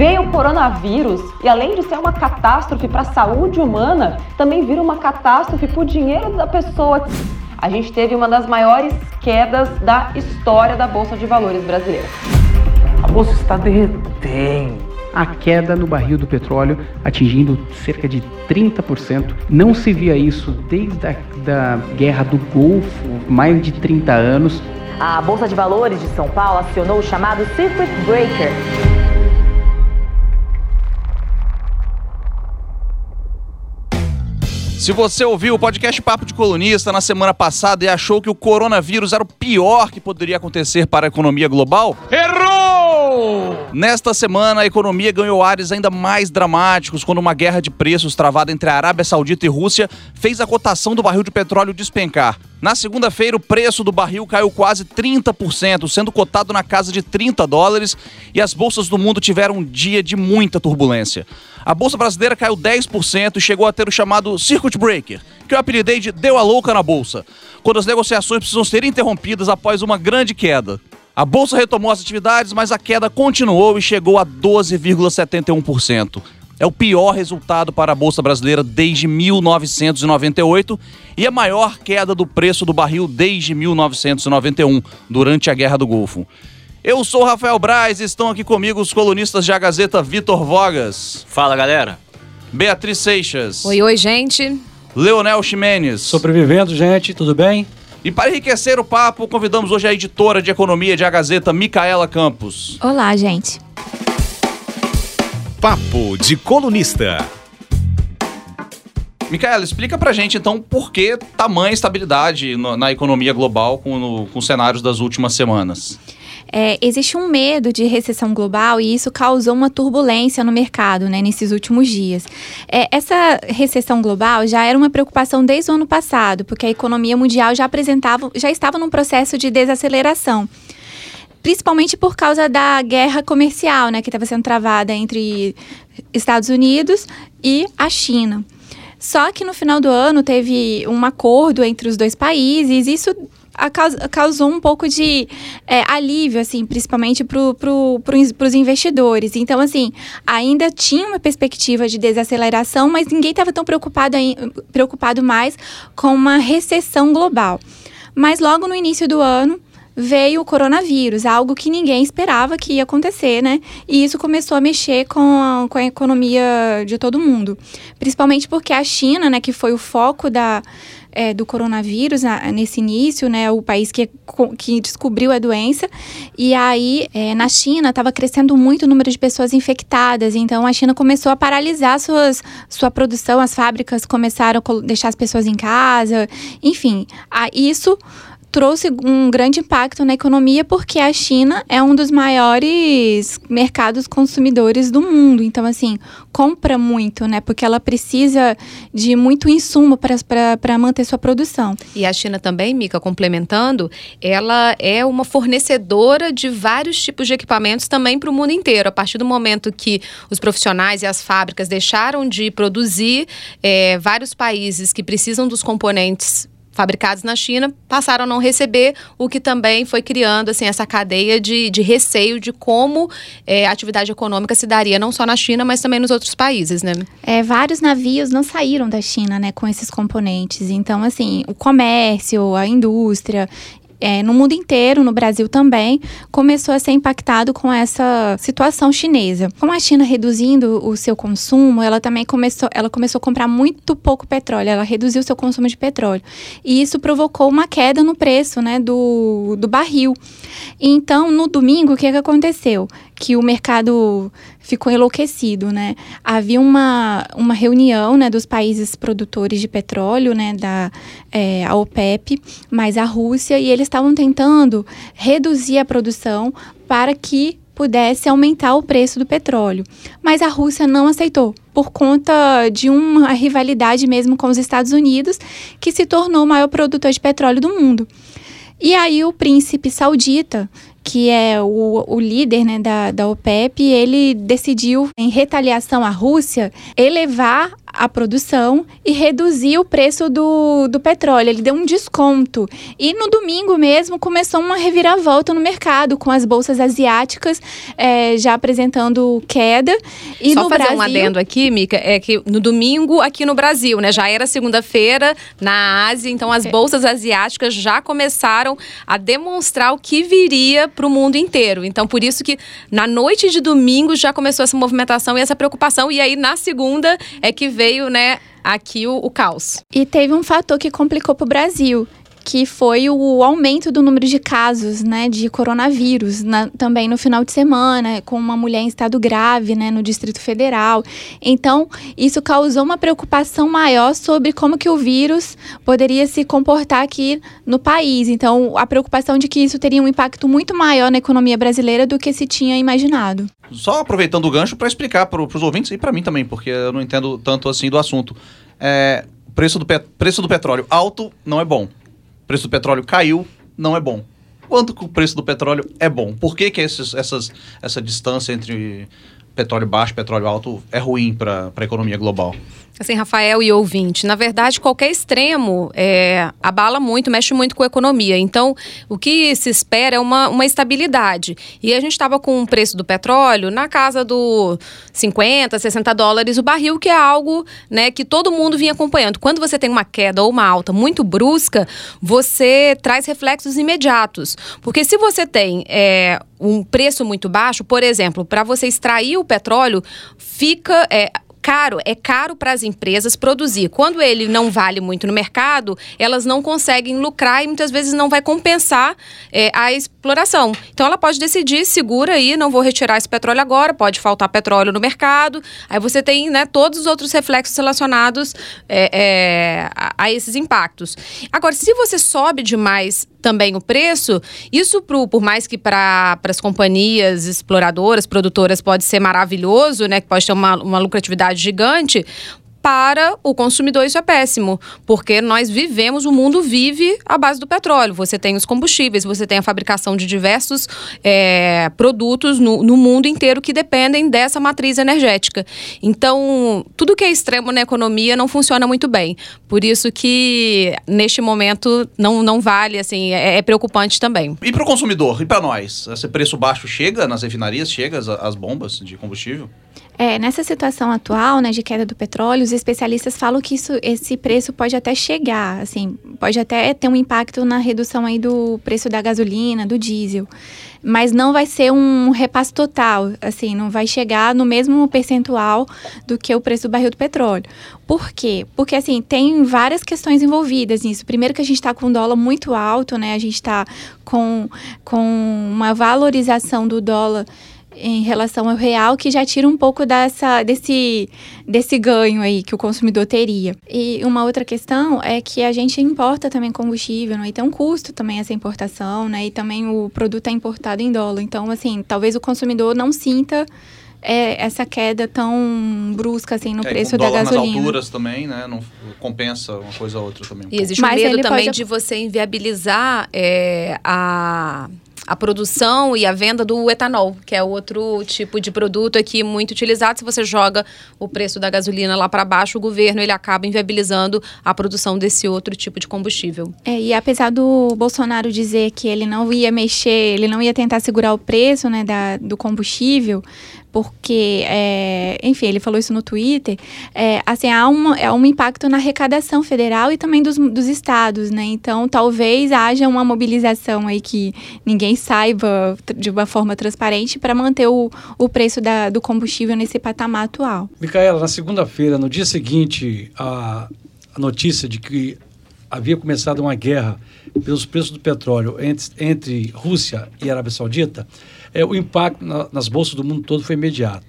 Veio o coronavírus e, além de ser uma catástrofe para a saúde humana, também vira uma catástrofe para o dinheiro da pessoa. A gente teve uma das maiores quedas da história da Bolsa de Valores brasileira. A bolsa está derretendo a queda no barril do petróleo atingindo cerca de 30%. Não se via isso desde a da guerra do Golfo, mais de 30 anos. A Bolsa de Valores de São Paulo acionou o chamado Circuit Breaker. Se você ouviu o podcast Papo de Colunista na semana passada e achou que o coronavírus era o pior que poderia acontecer para a economia global, errou! Nesta semana, a economia ganhou ares ainda mais dramáticos quando uma guerra de preços travada entre a Arábia Saudita e Rússia fez a cotação do barril de petróleo despencar. Na segunda-feira, o preço do barril caiu quase 30%, sendo cotado na casa de 30 dólares, e as bolsas do mundo tiveram um dia de muita turbulência. A bolsa brasileira caiu 10% e chegou a ter o chamado Circuit Breaker, que eu apelidei de deu a louca na bolsa, quando as negociações precisam ser interrompidas após uma grande queda. A bolsa retomou as atividades, mas a queda continuou e chegou a 12,71% é o pior resultado para a Bolsa Brasileira desde 1998 e a maior queda do preço do barril desde 1991, durante a Guerra do Golfo. Eu sou Rafael Braz e estão aqui comigo os colunistas de A Gazeta Vitor Vogas. Fala, galera. Beatriz Seixas. Oi, oi, gente. Leonel Ximenes. Sobrevivendo, gente, tudo bem? E para enriquecer o papo, convidamos hoje a editora de economia de A Gazeta, Micaela Campos. Olá, gente. Papo de Colunista. Micaela, explica pra gente então por que tamanha estabilidade no, na economia global com, no, com cenários das últimas semanas. É, existe um medo de recessão global e isso causou uma turbulência no mercado né, nesses últimos dias. É, essa recessão global já era uma preocupação desde o ano passado, porque a economia mundial já apresentava, já estava num processo de desaceleração principalmente por causa da guerra comercial, né, que estava sendo travada entre Estados Unidos e a China. Só que no final do ano teve um acordo entre os dois países, isso causou um pouco de é, alívio, assim, principalmente para pro, os investidores. Então, assim, ainda tinha uma perspectiva de desaceleração, mas ninguém estava tão preocupado, preocupado mais com uma recessão global. Mas logo no início do ano, veio o coronavírus, algo que ninguém esperava que ia acontecer, né? E isso começou a mexer com a, com a economia de todo mundo. Principalmente porque a China, né, que foi o foco da, é, do coronavírus na, nesse início, né? O país que, que descobriu a doença. E aí, é, na China, estava crescendo muito o número de pessoas infectadas. Então, a China começou a paralisar suas, sua produção, as fábricas começaram a deixar as pessoas em casa. Enfim, a, isso trouxe um grande impacto na economia porque a China é um dos maiores mercados consumidores do mundo. Então, assim, compra muito, né? Porque ela precisa de muito insumo para manter sua produção. E a China também, Mica, complementando, ela é uma fornecedora de vários tipos de equipamentos também para o mundo inteiro. A partir do momento que os profissionais e as fábricas deixaram de produzir, é, vários países que precisam dos componentes fabricados na China passaram a não receber, o que também foi criando assim essa cadeia de, de receio de como é, a atividade econômica se daria não só na China, mas também nos outros países, né? É, vários navios não saíram da China, né, com esses componentes. Então, assim, o comércio, a indústria é, no mundo inteiro, no Brasil também, começou a ser impactado com essa situação chinesa. Com a China reduzindo o seu consumo, ela também começou, ela começou a comprar muito pouco petróleo, ela reduziu o seu consumo de petróleo. E isso provocou uma queda no preço né, do, do barril. Então, no domingo, o que, que aconteceu? Que o mercado ficou enlouquecido, né? Havia uma, uma reunião né, dos países produtores de petróleo, né, da é, a OPEP, mais a Rússia, e eles estavam tentando reduzir a produção para que pudesse aumentar o preço do petróleo. Mas a Rússia não aceitou, por conta de uma rivalidade mesmo com os Estados Unidos, que se tornou o maior produtor de petróleo do mundo. E aí o príncipe saudita que é o, o líder né, da, da OPEP, ele decidiu, em retaliação à Rússia, elevar a produção e reduzir o preço do, do petróleo. Ele deu um desconto. E no domingo mesmo começou uma reviravolta no mercado, com as bolsas asiáticas é, já apresentando queda. E Só no fazer Brasil, um adendo aqui, Mica, é que no domingo aqui no Brasil, né? Já era segunda-feira na Ásia, então as bolsas asiáticas já começaram a demonstrar o que viria para o mundo inteiro. Então, por isso que na noite de domingo já começou essa movimentação e essa preocupação. E aí, na segunda, é que veio, né, aqui o, o caos. E teve um fator que complicou para o Brasil, que foi o aumento do número de casos, né, de coronavírus, na- também no final de semana, com uma mulher em estado grave, né, no Distrito Federal. Então, isso causou uma preocupação maior sobre como que o vírus poderia se comportar aqui no país. Então, a preocupação de que isso teria um impacto muito maior na economia brasileira do que se tinha imaginado. Só aproveitando o gancho para explicar para os ouvintes e para mim também, porque eu não entendo tanto assim do assunto. É, preço, do preço do petróleo alto não é bom. Preço do petróleo caiu não é bom. Quanto que o preço do petróleo é bom? Por que, que esses, essas, essa distância entre petróleo baixo e petróleo alto é ruim para a economia global? Assim, Rafael e ouvinte, na verdade, qualquer extremo é, abala muito, mexe muito com a economia. Então, o que se espera é uma, uma estabilidade. E a gente estava com o preço do petróleo na casa do 50, 60 dólares o barril, que é algo né, que todo mundo vinha acompanhando. Quando você tem uma queda ou uma alta muito brusca, você traz reflexos imediatos. Porque se você tem é, um preço muito baixo, por exemplo, para você extrair o petróleo, fica. é, caro, é caro para as empresas produzir. Quando ele não vale muito no mercado, elas não conseguem lucrar e muitas vezes não vai compensar é, a exploração. Então ela pode decidir, segura aí, não vou retirar esse petróleo agora, pode faltar petróleo no mercado. Aí você tem né, todos os outros reflexos relacionados é, é, a, a esses impactos. Agora, se você sobe demais também o preço, isso pro, por mais que para as companhias exploradoras, produtoras, pode ser maravilhoso, né? Que pode ter uma, uma lucratividade gigante. Para o consumidor, isso é péssimo, porque nós vivemos, o mundo vive à base do petróleo. Você tem os combustíveis, você tem a fabricação de diversos é, produtos no, no mundo inteiro que dependem dessa matriz energética. Então, tudo que é extremo na economia não funciona muito bem. Por isso que, neste momento, não, não vale, assim, é, é preocupante também. E para o consumidor? E para nós? Esse preço baixo chega nas refinarias? Chega as, as bombas de combustível? É, nessa situação atual, né, de queda do petróleo, os especialistas falam que isso, esse preço pode até chegar, assim, pode até ter um impacto na redução aí do preço da gasolina, do diesel, mas não vai ser um repasse total, assim, não vai chegar no mesmo percentual do que o preço do barril do petróleo. Por quê? Porque, assim, tem várias questões envolvidas nisso. Primeiro que a gente está com um dólar muito alto, né, a gente está com, com uma valorização do dólar em relação ao real, que já tira um pouco dessa, desse, desse ganho aí que o consumidor teria. E uma outra questão é que a gente importa também combustível, né? E tem um custo também essa importação, né? E também o produto é importado em dólar. Então, assim, talvez o consumidor não sinta é, essa queda tão brusca assim no É, preço com da gasolina. nas alturas também, né? Não compensa uma coisa ou outra também. um E existe um Mas medo também pode- de você inviabilizar é, a, a produção e a venda do etanol, que é outro tipo de produto aqui muito utilizado. Se você joga o preço da gasolina lá para baixo, o governo ele acaba inviabilizando a produção desse outro tipo de combustível. É, e apesar do Bolsonaro dizer que ele não ia mexer, ele não ia tentar segurar o preço né, da, do combustível, porque, é, enfim, ele falou isso no Twitter, é, assim, há, uma, há um impacto na arrecadação federal e também dos, dos estados, né? Então, talvez haja uma mobilização aí que ninguém saiba de uma forma transparente para manter o, o preço da, do combustível nesse patamar atual. Micaela, na segunda-feira, no dia seguinte, a, a notícia de que havia começado uma guerra pelos preços do petróleo entre, entre Rússia e Arábia Saudita, é, o impacto na- nas bolsas do mundo todo foi imediato.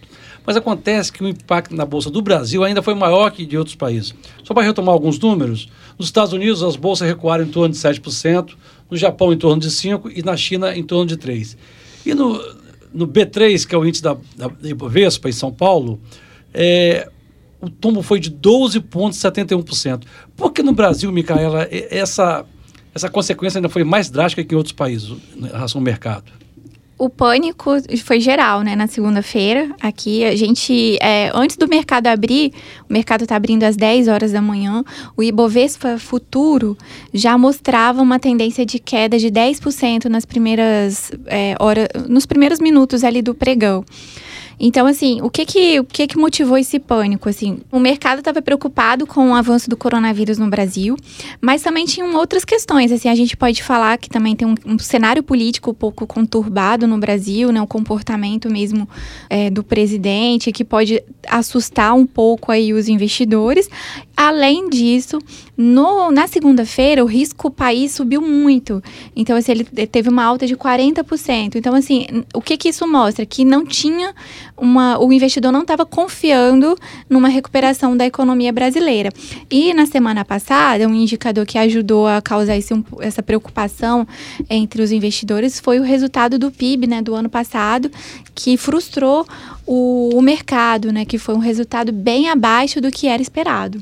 Mas acontece que o impacto na bolsa do Brasil ainda foi maior que de outros países. Só para retomar alguns números, nos Estados Unidos as bolsas recuaram em torno de 7%, no Japão em torno de 5% e na China em torno de 3%. E no, no B3, que é o índice da, da Ibovespa em São Paulo, é, o tombo foi de 12,71%. Por que no Brasil, Micaela, essa, essa consequência ainda foi mais drástica que em outros países em relação ao mercado? O pânico foi geral, né? Na segunda-feira, aqui, a gente, é, antes do mercado abrir, o mercado está abrindo às 10 horas da manhã, o Ibovespa Futuro já mostrava uma tendência de queda de 10% nas primeiras é, horas, nos primeiros minutos ali do pregão. Então, assim, o que que, o que que motivou esse pânico? Assim, o mercado estava preocupado com o avanço do coronavírus no Brasil, mas também tinham outras questões. Assim, a gente pode falar que também tem um, um cenário político um pouco conturbado no Brasil, né? O comportamento mesmo é, do presidente, que pode assustar um pouco aí os investidores. Além disso, no, na segunda-feira, o risco país subiu muito. Então, assim, ele teve uma alta de 40%. Então, assim, o que que isso mostra? Que não tinha uma, o investidor não estava confiando numa recuperação da economia brasileira. E na semana passada, um indicador que ajudou a causar esse, essa preocupação entre os investidores foi o resultado do PIB né, do ano passado, que frustrou o, o mercado, né, que foi um resultado bem abaixo do que era esperado.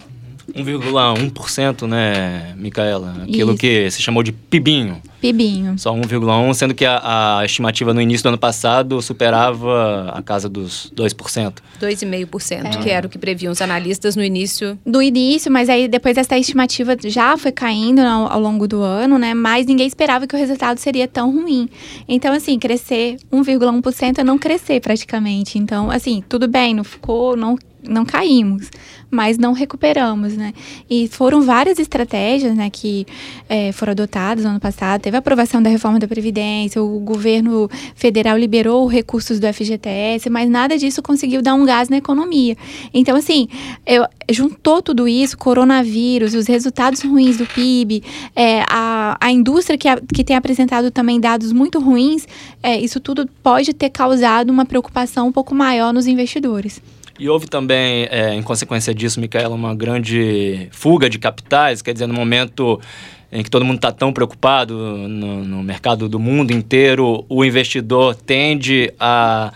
1,1%, né, Micaela? Aquilo Isso. que se chamou de PIBinho. PIBinho. Só 1,1%, sendo que a, a, estimativa no início do ano passado superava a casa dos 2%. 2,5%, é. que era o que previam os analistas no início. Do início, mas aí depois essa estimativa já foi caindo ao, ao longo do ano, né? Mas ninguém esperava que o resultado seria tão ruim. Então, assim, crescer 1,1% é não crescer praticamente. Então, assim, tudo bem, não ficou, não não caímos, mas não recuperamos, né? E foram várias estratégias, né, que é, foram adotadas no ano passado. Teve a aprovação da reforma da Previdência, o governo federal liberou recursos do FGTS, mas nada disso conseguiu dar um gás na economia. Então, assim, eu, juntou tudo isso, coronavírus, os resultados ruins do PIB, é, a, a indústria que, a, que tem apresentado também dados muito ruins, é, isso tudo pode ter causado uma preocupação um pouco maior nos investidores. E houve também, é, em consequência disso, Micaela, uma grande fuga de capitais, quer dizer, no momento em que todo mundo está tão preocupado no, no, mercado do mundo inteiro, o investidor tende a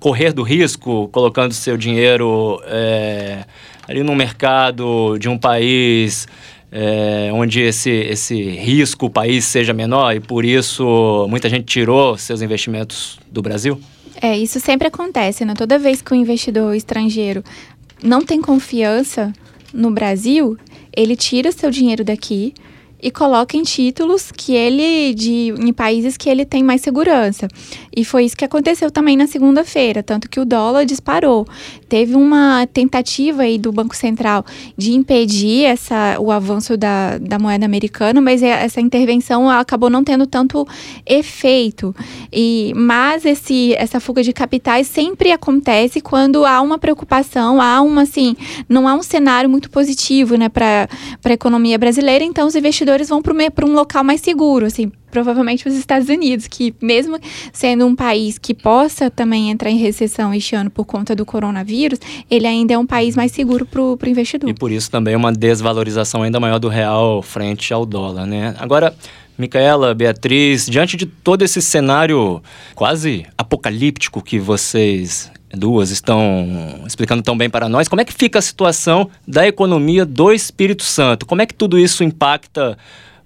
correr do risco, colocando seu dinheiro é, ali no mercado de um país é, onde esse, esse risco o país seja menor e por isso muita gente tirou seus investimentos do Brasil? É, isso sempre acontece, né? Toda vez que o investidor estrangeiro não tem confiança no Brasil, ele tira seu dinheiro daqui e coloca em títulos que ele de em países que ele tem mais segurança. E foi isso que aconteceu também na segunda-feira, tanto que o dólar disparou. Teve uma tentativa aí do Banco Central de impedir essa, o avanço da, da moeda americana, mas é, essa intervenção acabou não tendo tanto efeito. E mas esse essa fuga de capitais sempre acontece quando há uma preocupação, há uma assim, não há um cenário muito positivo, né, para a economia brasileira, então os investidores vão para um local mais seguro, assim, provavelmente os Estados Unidos, que mesmo sendo um país que possa também entrar em recessão este ano por conta do coronavírus, ele ainda é um país mais seguro para o investidor. E por isso também uma desvalorização ainda maior do real frente ao dólar, né? Agora, Micaela, Beatriz, diante de todo esse cenário quase apocalíptico que vocês duas estão explicando tão bem para nós, como é que fica a situação da economia do Espírito Santo? Como é que tudo isso impacta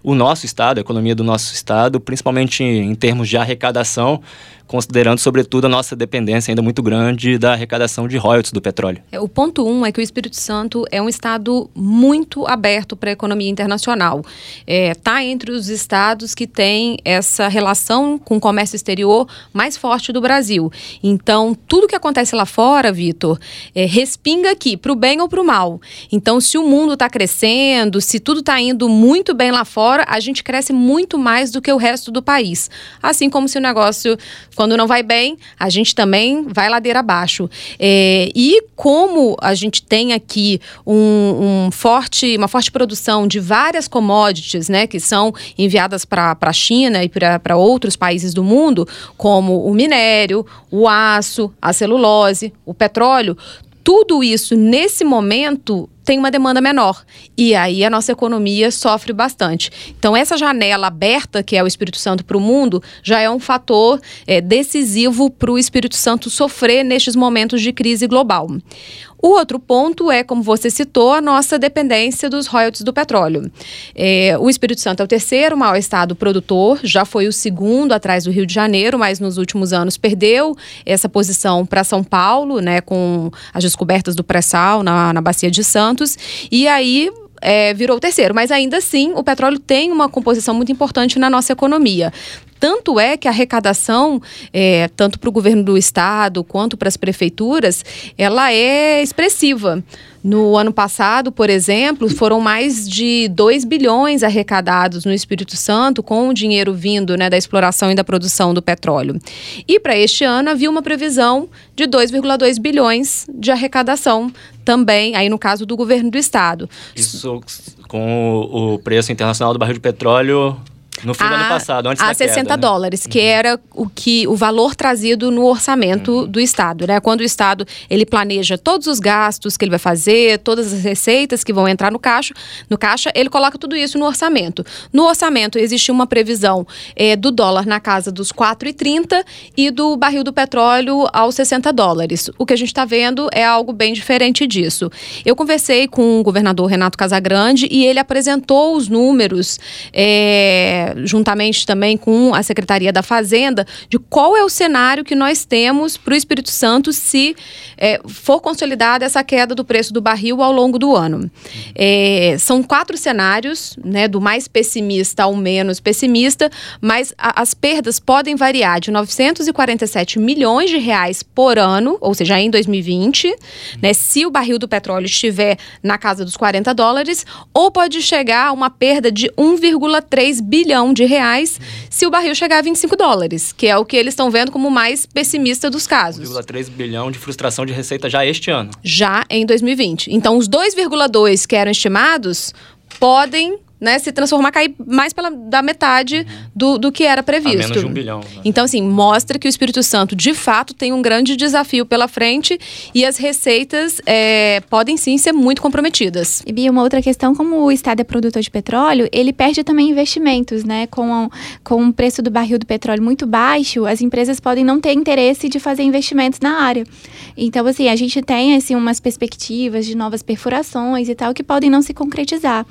o nosso estado, a economia do nosso estado, principalmente em termos de arrecadação considerando, sobretudo, a nossa dependência ainda muito grande da arrecadação de royalties do petróleo. É, o ponto um é que o Espírito Santo é um estado muito aberto para a economia internacional. Está é, tá entre os estados que têm essa relação com o comércio exterior mais forte do Brasil. Então, tudo que acontece lá fora, Vitor, é, respinga aqui, para o bem ou para o mal. Então, se o mundo está crescendo, se tudo está indo muito bem lá fora, a gente cresce muito mais do que o resto do país. Assim como se o negócio quando não vai bem, a gente também vai ladeira abaixo. É, e como a gente tem aqui um, um forte, uma forte produção de várias commodities, né, que são enviadas para a China e para outros países do mundo, como o minério, o aço, a celulose, o petróleo, tudo isso nesse momento tem uma demanda menor. E aí a nossa economia sofre bastante. Então, essa janela aberta, que é o Espírito Santo para o mundo, já é um fator é, decisivo para o Espírito Santo sofrer nestes momentos de crise global. O outro ponto é, como você citou, a nossa dependência dos royalties do petróleo. É, o Espírito Santo é o terceiro maior estado produtor, já foi o segundo atrás do Rio de Janeiro, mas nos últimos anos perdeu essa posição para São Paulo, né, com as descobertas do pré-sal na, na Bacia de Santos. E aí é, virou o terceiro, mas ainda assim o petróleo tem uma composição muito importante na nossa economia. Tanto é que a arrecadação, é, tanto para o governo do estado quanto para as prefeituras, ela é expressiva. No ano passado, por exemplo, foram mais de 2 bilhões arrecadados no Espírito Santo com o dinheiro vindo né, da exploração e da produção do petróleo. E para este ano havia uma previsão de 2,2 bilhões de arrecadação também, aí no caso do governo do estado. Isso com o preço internacional do barril de petróleo no fim a, do ano passado, antes a da 60 queda, né? dólares, que uhum. era o que o valor trazido no orçamento uhum. do estado, né? Quando o estado ele planeja todos os gastos que ele vai fazer, todas as receitas que vão entrar no caixa, no caixa, ele coloca tudo isso no orçamento. No orçamento existe uma previsão é, do dólar na casa dos 4,30 e do barril do petróleo aos 60 dólares. O que a gente está vendo é algo bem diferente disso. Eu conversei com o governador Renato Casagrande e ele apresentou os números juntamente também com a Secretaria da Fazenda, de qual é o cenário que nós temos para o Espírito Santo se é, for consolidada essa queda do preço do barril ao longo do ano. É, são quatro cenários, né, do mais pessimista ao menos pessimista, mas a, as perdas podem variar de 947 milhões de reais por ano, ou seja, em 2020, né, se o barril do petróleo estiver na casa dos 40 dólares, ou pode chegar a uma perda de 1,3 bilhão bilhão de reais se o barril chegar a 25 dólares, que é o que eles estão vendo como o mais pessimista dos casos. 1,3 bilhão de frustração de receita já este ano. Já em 2020. Então, os 2,2 que eram estimados podem né, se transformar, cair mais pela, da metade uhum. do, do que era previsto. A menos de um bilhão. Né? Então, assim, mostra que o Espírito Santo, de fato, tem um grande desafio pela frente e as receitas é, podem sim ser muito comprometidas. E Bia, uma outra questão, como o Estado é produtor de petróleo, ele perde também investimentos, né? Com, com o preço do barril do petróleo muito baixo, as empresas podem não ter interesse de fazer investimentos na área. Então, assim, a gente tem assim, umas perspectivas de novas perfurações e tal que podem não se concretizar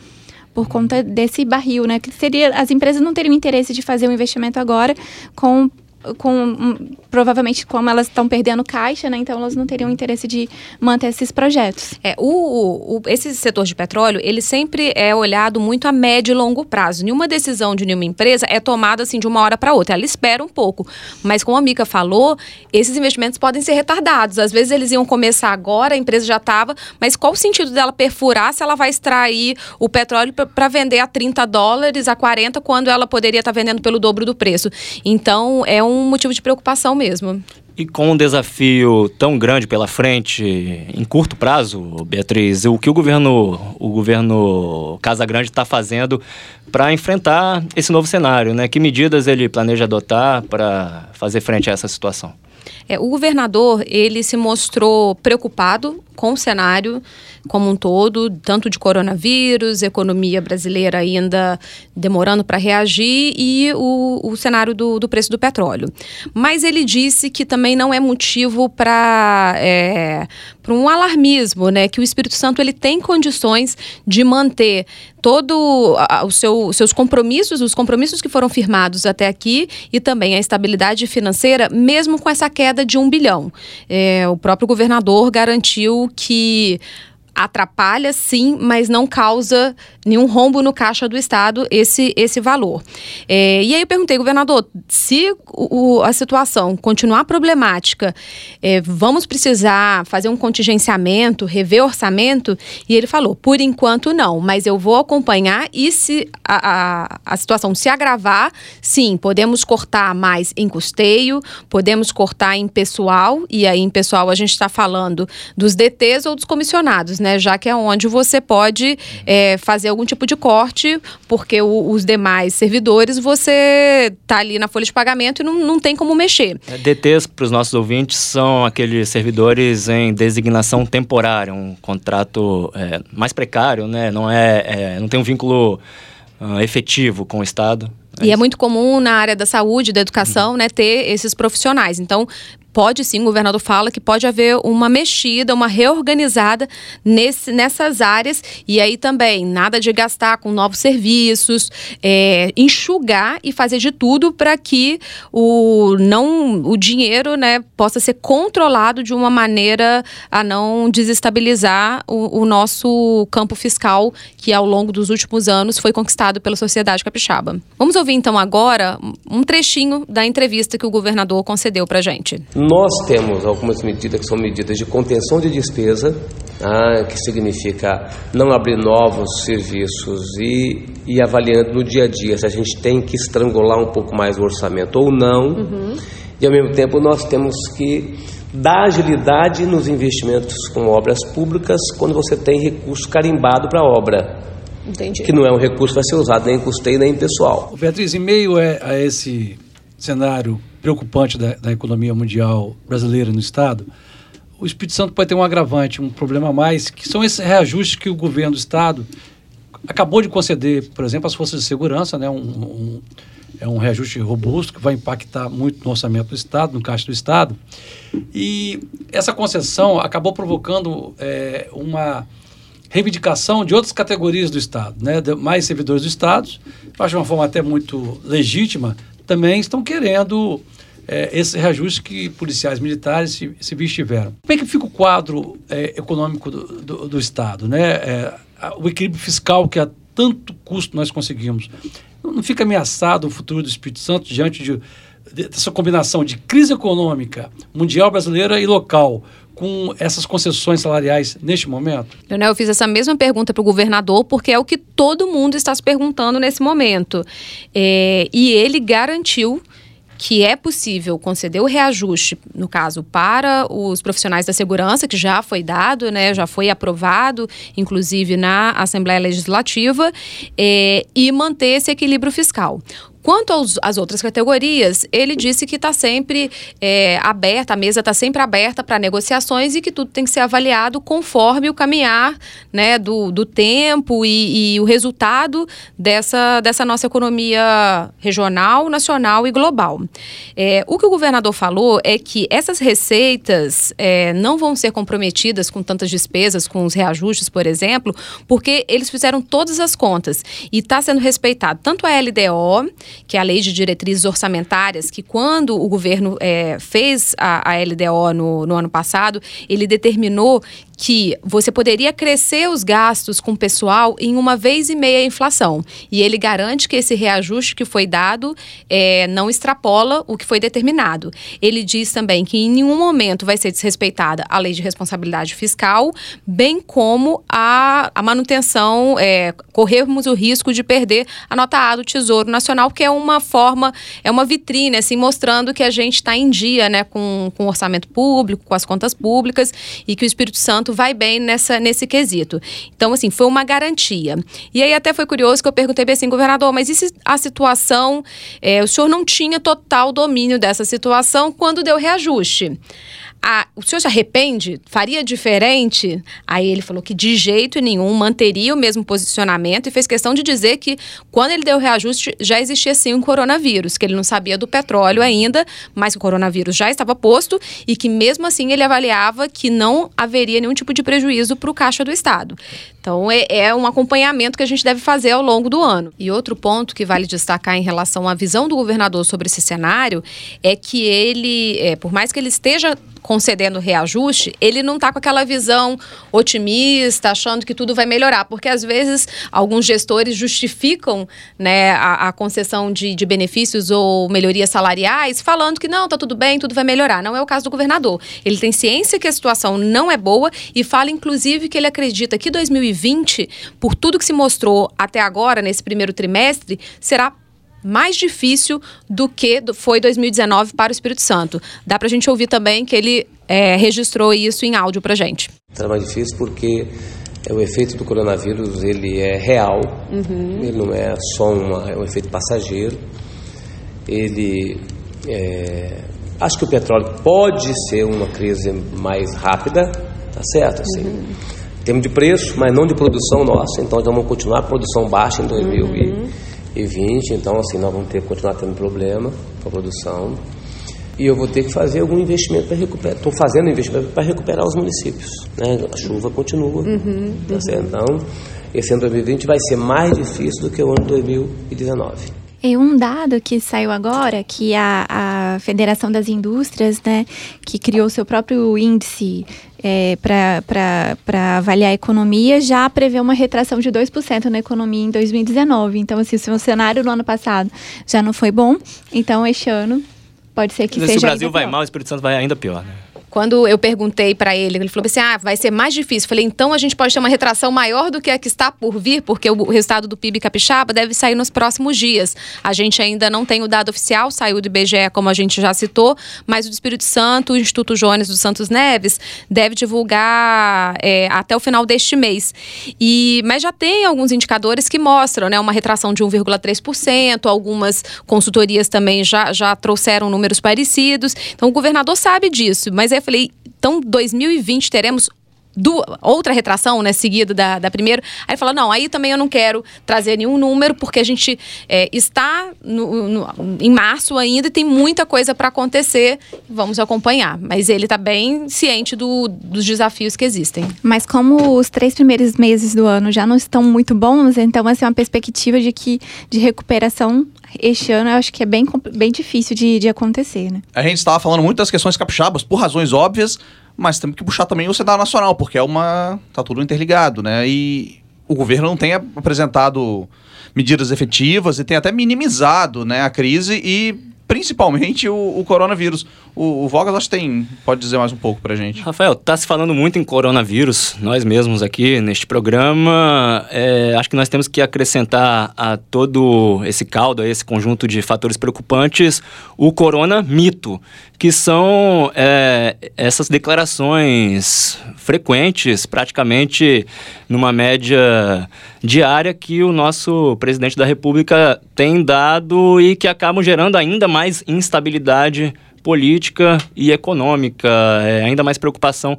por conta desse barril, né? Que seria as empresas não teriam interesse de fazer um investimento agora com com provavelmente como elas estão perdendo caixa, né? Então elas não teriam interesse de manter esses projetos. É, o, o, esse setor de petróleo, ele sempre é olhado muito a médio e longo prazo. Nenhuma decisão de nenhuma empresa é tomada assim de uma hora para outra. Ela espera um pouco. Mas como a Mica falou, esses investimentos podem ser retardados. Às vezes eles iam começar agora, a empresa já estava, mas qual o sentido dela perfurar se ela vai extrair o petróleo para vender a 30 dólares, a 40, quando ela poderia estar tá vendendo pelo dobro do preço? Então é um motivo de preocupação mesmo. E com um desafio tão grande pela frente, em curto prazo, Beatriz, o que o governo, o governo Casagrande está fazendo para enfrentar esse novo cenário? Né? Que medidas ele planeja adotar para fazer frente a essa situação? É, o governador ele se mostrou preocupado com o cenário como um todo, tanto de coronavírus, economia brasileira ainda demorando para reagir e o, o cenário do, do, preço do petróleo. Mas ele disse que também não é motivo para é, um alarmismo, né? Que o Espírito Santo ele tem condições de manter todo os seu, seus compromissos, os compromissos que foram firmados até aqui e também a estabilidade financeira, mesmo com essa queda de um bilhão. É, o próprio governador garantiu que atrapalha sim, mas não causa nenhum rombo no caixa do Estado esse, esse valor. É, e aí eu perguntei, governador, se o, a situação continuar problemática, é, vamos precisar fazer um contingenciamento, rever orçamento? E ele falou, por enquanto não, mas eu vou acompanhar e se a, a, a situação se agravar, sim, podemos cortar mais em custeio, podemos cortar em pessoal, e aí em pessoal a gente está falando dos DTs ou dos comissionados, né? Já que é onde você pode é, fazer algum tipo de corte, porque o, os demais servidores você tá ali na folha de pagamento e não, não tem como mexer. É, DTs, para os nossos ouvintes, são aqueles servidores em designação temporária, um contrato é, mais precário, né? Não, é, é não tem um vínculo uh, efetivo com o Estado. E é muito comum na área da saúde, da educação, uhum. né, ter esses profissionais. Então, pode sim, o governador fala que pode haver uma mexida, uma reorganizada nesse, nessas áreas. E aí também, nada de gastar com novos serviços, é, enxugar e fazer de tudo para que o, não, o dinheiro né, possa ser controlado de uma maneira a não desestabilizar o, o nosso campo fiscal, que ao longo dos últimos anos foi conquistado pela sociedade capixaba. Vamos ouvir então agora um trechinho da entrevista que o governador concedeu para gente. Nós temos algumas medidas que são medidas de contenção de despesa, ah, que significa não abrir novos serviços e, e avaliando no dia a dia se a gente tem que estrangular um pouco mais o orçamento ou não. Uhum. E ao mesmo tempo nós temos que dar agilidade nos investimentos com obras públicas quando você tem recurso carimbado para a obra. Entendi. Que não é um recurso que vai ser usado nem em custeio nem em pessoal. Beatriz, em meio a esse cenário preocupante da, da economia mundial brasileira no Estado, o Espírito Santo pode ter um agravante, um problema a mais, que são esses reajustes que o governo do Estado acabou de conceder, por exemplo, às forças de segurança, né, um, um, é um reajuste robusto que vai impactar muito no orçamento do Estado, no caixa do Estado. E essa concessão acabou provocando é, uma reivindicação de outras categorias do Estado, né, mais servidores do Estado, acho de uma forma até muito legítima, também estão querendo é, esse reajuste que policiais militares civis tiveram. Como é que fica o quadro é, econômico do, do, do, Estado? Né? É, o equilíbrio fiscal que a tanto custo nós conseguimos. Não fica ameaçado o futuro do Espírito Santo diante de, dessa combinação de crise econômica mundial brasileira e local, com essas concessões salariais neste momento? Leonel, eu fiz essa mesma pergunta para o governador, porque é o que todo mundo está se perguntando nesse momento. É, e ele garantiu que é possível conceder o reajuste, no caso, para os profissionais da segurança, que já foi dado, né, já foi aprovado, inclusive na Assembleia Legislativa, é, e manter esse equilíbrio fiscal. Quanto às outras categorias, ele disse que está sempre é, aberta, a mesa está sempre aberta para negociações e que tudo tem que ser avaliado conforme o caminhar né, do, do tempo e, e o resultado dessa, dessa nossa economia regional, nacional e global. É, o que o governador falou é que essas receitas é, não vão ser comprometidas com tantas despesas, com os reajustes, por exemplo, porque eles fizeram todas as contas e está sendo respeitado tanto a LDO que é a Lei de Diretrizes Orçamentárias, que quando o governo é, fez a, a LDO no, no ano passado, ele determinou que você poderia crescer os gastos com pessoal em uma vez e meia a inflação. E ele garante que esse reajuste que foi dado é, não extrapola o que foi determinado. Ele diz também que em nenhum momento vai ser desrespeitada a lei de responsabilidade fiscal, bem como a, a manutenção, é, corrermos o risco de perder a nota A do Tesouro Nacional, que é uma forma, é uma vitrine, assim, mostrando que a gente está em dia né, com, com o orçamento público, com as contas públicas e que o Espírito Santo vai bem nessa, nesse quesito. Então, assim, foi uma garantia. E aí até foi curioso que eu perguntei assim, governador, mas e se a situação, é, o senhor não tinha total domínio dessa situação quando deu reajuste? Ah, o senhor se arrepende? Faria diferente? Aí ele falou que de jeito nenhum manteria o mesmo posicionamento e fez questão de dizer que quando ele deu o reajuste já existia sim um coronavírus, que ele não sabia do petróleo ainda, mas o coronavírus já estava posto e que mesmo assim ele avaliava que não haveria nenhum tipo de prejuízo para o caixa do Estado. Então é, é, um acompanhamento que a gente deve fazer ao longo do ano. E outro ponto que vale destacar em relação à visão do governador sobre esse cenário é que ele, é, por mais que ele esteja concedendo reajuste, ele não está com aquela visão otimista, achando que tudo vai melhorar, porque às vezes alguns gestores justificam né, a, a concessão de, de, benefícios ou melhorias salariais, falando que não, está tudo bem, tudo vai melhorar. Não é o caso do governador. Ele tem ciência que a situação não é boa e fala, inclusive, que ele acredita que 2020, por tudo que se mostrou até agora, nesse primeiro trimestre, será mais difícil do que foi 2019 para o Espírito Santo. Dá para a gente ouvir também que ele é, registrou isso em áudio para gente. Será mais difícil porque é, o efeito do coronavírus ele é real, uhum. ele não é só uma, é um efeito passageiro. Ele é, acho que o petróleo pode ser uma crise mais rápida, tá certo? Assim, uhum. Em termos de preço, mas não de produção nossa, então vamos continuar a produção baixa em 2020, uhum. Então assim, nós vamos ter que continuar tendo problema com a produção. E eu vou ter que fazer algum investimento para recuperar. Estou fazendo investimento para recuperar os municípios. Né? A chuva continua. Uhum, tá certo? Então, esse ano 2020 vai ser mais difícil do que o ano 2019. E um dado que saiu agora, que a, a Federação das Indústrias, né, que criou seu próprio índice é, para avaliar a economia, já prevê uma retração de 2% na economia em 2019. Então, assim, se o cenário no ano passado já não foi bom, então este ano pode ser que Mas seja. Se o Brasil vai mal, o Espírito Santo vai ainda pior, né? Quando eu perguntei para ele, ele falou assim: ah, vai ser mais difícil. Falei, então a gente pode ter uma retração maior do que a que está por vir, porque o resultado do PIB capixaba deve sair nos próximos dias. A gente ainda não tem o dado oficial, saiu do IBGE, como a gente já citou, mas o do Espírito Santo, o Instituto Jones dos Santos Neves, deve divulgar é, até o final deste mês. E, mas já tem alguns indicadores que mostram né, uma retração de 1,3%, algumas consultorias também já, já trouxeram números parecidos. Então o governador sabe disso, mas é falei, então 2020 teremos do, outra retração, né, seguida da, da primeira. Aí ele falou, não, aí também eu não quero trazer nenhum número, porque a gente é, está no, no, em março ainda e tem muita coisa para acontecer. Vamos acompanhar. Mas ele está bem ciente do, dos desafios que existem. Mas como os três primeiros meses do ano já não estão muito bons, então assim, uma perspectiva de que de recuperação este ano eu acho que é bem, bem difícil de, de acontecer, né? A gente estava falando muito das questões capixabas, por razões óbvias, mas temos que puxar também o cenário nacional, porque é uma. tá tudo interligado, né? E o governo não tem apresentado medidas efetivas e tem até minimizado né, a crise e principalmente o, o coronavírus. O, o Vogas acho que tem, pode dizer mais um pouco pra gente. Rafael, tá se falando muito em coronavírus, nós mesmos aqui neste programa, é, acho que nós temos que acrescentar a todo esse caldo, a esse conjunto de fatores preocupantes, o corona mito, que são é, essas declarações frequentes, praticamente numa média diária que o nosso presidente da República tem dado e que acabam gerando ainda mais instabilidade política e econômica, é, ainda mais preocupação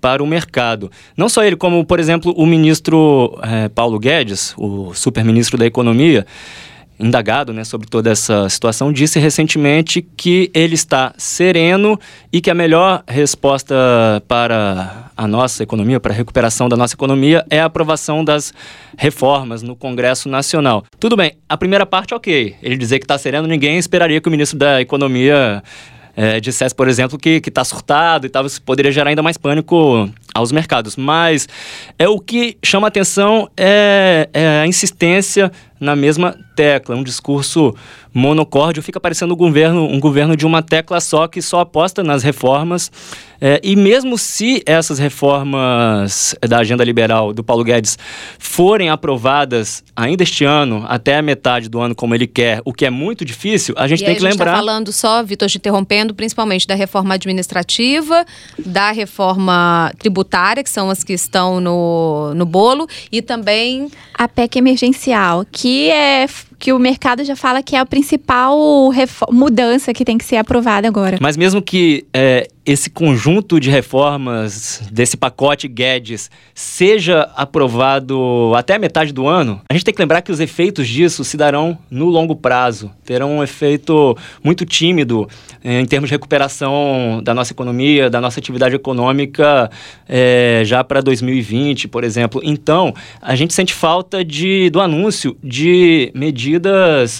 para o mercado. Não só ele, como, por exemplo, o ministro é, Paulo Guedes, o superministro da Economia, indagado né, sobre toda essa situação, disse recentemente que ele está sereno e que a melhor resposta para a nossa economia, para a recuperação da nossa economia, é a aprovação das reformas no Congresso Nacional. Tudo bem, a primeira parte, ok. Ele dizer que está sereno, ninguém esperaria que o ministro da Economia é, dissesse, por exemplo, que está surtado e tal, isso poderia gerar ainda mais pânico aos mercados. Mas é o que chama atenção é, é a insistência na mesma tecla, um discurso monocórdio, fica parecendo um governo, um governo de uma tecla só que só aposta nas reformas. É, e mesmo se essas reformas da agenda liberal do Paulo Guedes forem aprovadas ainda este ano, até a metade do ano, como ele quer, o que é muito difícil, a gente e tem que a gente tá lembrar. Está falando só, Vitor, te interrompendo, principalmente da reforma administrativa, da reforma tributária, que são as que estão no, no bolo, e também. A PEC emergencial, que é que o mercado já fala que é a principal mudança que tem que ser aprovada agora. Mas mesmo que é, esse conjunto de reformas desse pacote Guedes seja aprovado até a metade do ano, a gente tem que lembrar que os efeitos disso se darão no longo prazo. Terão um efeito muito tímido é, em termos de recuperação da nossa economia, da nossa atividade econômica é, já para 2020, por exemplo. Então, a gente sente falta de, do anúncio de medidas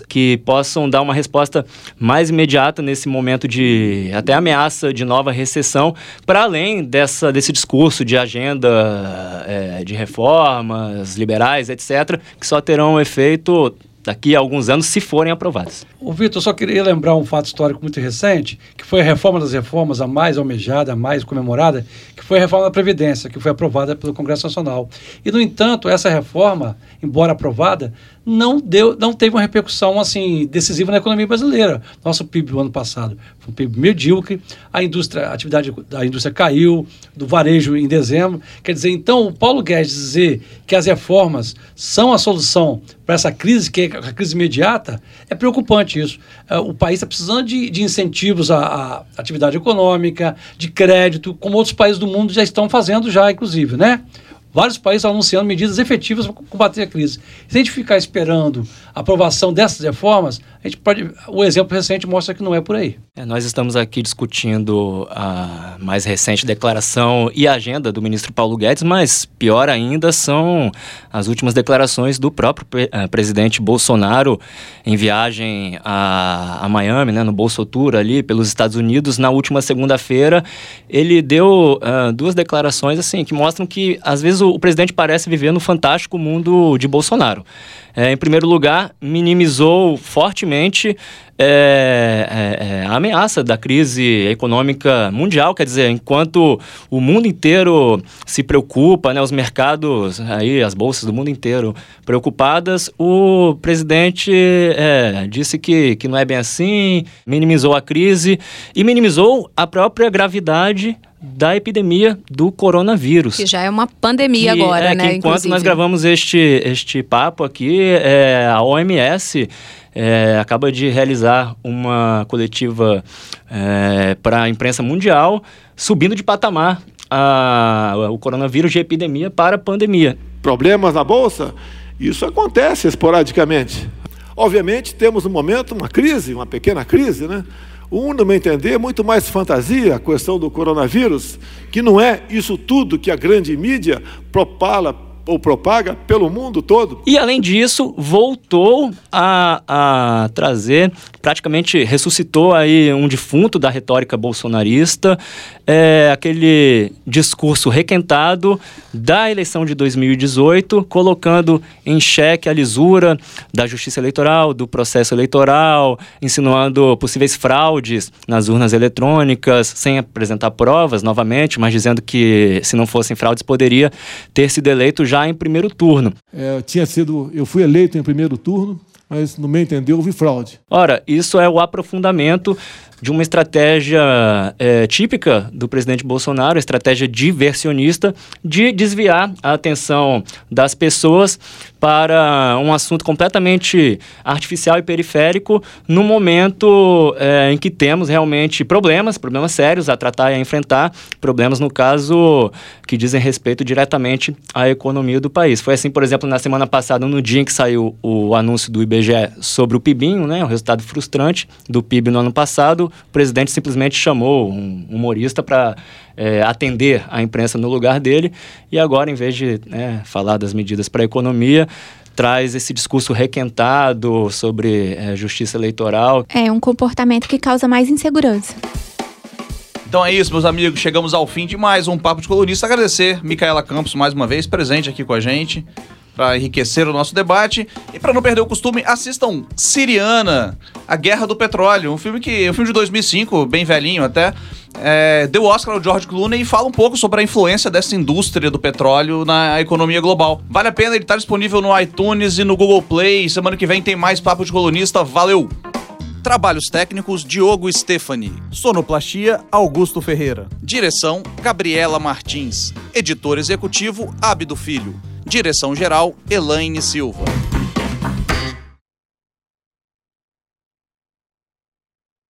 que possam dar uma resposta mais imediata nesse momento de até ameaça de nova recessão, para além dessa, desse discurso de agenda é, de reformas liberais, etc., que só terão efeito daqui a alguns anos, se forem aprovadas. O Vitor, só queria lembrar um fato histórico muito recente, que foi a reforma das reformas, a mais almejada, a mais comemorada, que foi a reforma da Previdência, que foi aprovada pelo Congresso Nacional. E, no entanto, essa reforma, embora aprovada, não, deu, não teve uma repercussão assim decisiva na economia brasileira. Nosso PIB do ano passado foi um PIB medíocre, a indústria, a atividade da indústria caiu, do varejo em dezembro. Quer dizer, então, o Paulo Guedes dizer que as reformas são a solução para essa crise, que é a crise imediata, é preocupante isso. É, o país está precisando de, de incentivos à, à, atividade econômica, de crédito, como outros países do mundo já estão fazendo já, inclusive, né? Vários países anunciando medidas efetivas para combater a crise. Se a gente ficar esperando a aprovação dessas reformas, a gente pode. O exemplo recente mostra que não é por aí. É, nós estamos aqui discutindo a mais recente declaração e agenda do ministro Paulo Guedes, mas pior ainda são as últimas declarações do próprio uh, presidente Bolsonaro em viagem a, a Miami, né, no Bolso Tour ali pelos Estados Unidos na última segunda-feira. Ele deu uh, duas declarações assim que mostram que às vezes o, o presidente parece viver no fantástico mundo de Bolsonaro. É, em primeiro lugar, minimizou fortemente é, é, é, a ameaça da crise econômica mundial, quer dizer, enquanto o mundo inteiro se preocupa, né, os mercados, aí as bolsas do mundo inteiro preocupadas, o presidente é, disse que, que não é bem assim, minimizou a crise e minimizou a própria gravidade da epidemia do coronavírus. Que já é uma pandemia que, agora, é, né? Que enquanto inclusive. nós gravamos este, este papo aqui, é, a OMS é, acaba de realizar uma coletiva é, para a imprensa mundial, subindo de patamar a, o coronavírus de epidemia para pandemia. Problemas na Bolsa? Isso acontece esporadicamente. Obviamente, temos no momento uma crise, uma pequena crise, né? Um, no meu entender, é muito mais fantasia a questão do coronavírus, que não é isso tudo que a grande mídia propala ou propaga pelo mundo todo. E além disso, voltou a, a trazer, praticamente ressuscitou aí um defunto da retórica bolsonarista, é, aquele discurso requentado da eleição de 2018, colocando em xeque a lisura da justiça eleitoral, do processo eleitoral, insinuando possíveis fraudes nas urnas eletrônicas, sem apresentar provas novamente, mas dizendo que se não fossem fraudes poderia ter sido eleito já em primeiro turno. É, tinha sido, eu fui eleito em primeiro turno, mas no meu entender houve fraude. Ora, isso é o aprofundamento de uma estratégia é, típica do presidente Bolsonaro, estratégia diversionista, de desviar a atenção das pessoas para um assunto completamente artificial e periférico, no momento é, em que temos realmente problemas, problemas sérios a tratar e a enfrentar, problemas, no caso, que dizem respeito diretamente à economia do país. Foi assim, por exemplo, na semana passada, no dia em que saiu o anúncio do IBGE sobre o PIBinho, né, o resultado frustrante do PIB no ano passado, o presidente simplesmente chamou um humorista para é, atender a imprensa no lugar dele e agora, em vez de né, falar das medidas para a economia, traz esse discurso requentado sobre é, justiça eleitoral. É um comportamento que causa mais insegurança. Então é isso, meus amigos. Chegamos ao fim de mais um Papo de Colunista. Agradecer Micaela Campos mais uma vez, presente aqui com a gente para enriquecer o nosso debate. E para não perder o costume, assistam Siriana, A Guerra do Petróleo, um filme que, um filme de 2005, bem velhinho até, é, deu Oscar ao George Clooney e fala um pouco sobre a influência dessa indústria do petróleo na economia global. Vale a pena, ele está disponível no iTunes e no Google Play. Semana que vem tem mais Papo de Colunista. Valeu! Trabalhos técnicos Diogo Stefani. Sonoplastia Augusto Ferreira. Direção Gabriela Martins. Editor executivo Abdo Filho. Direção-geral, Elaine Silva.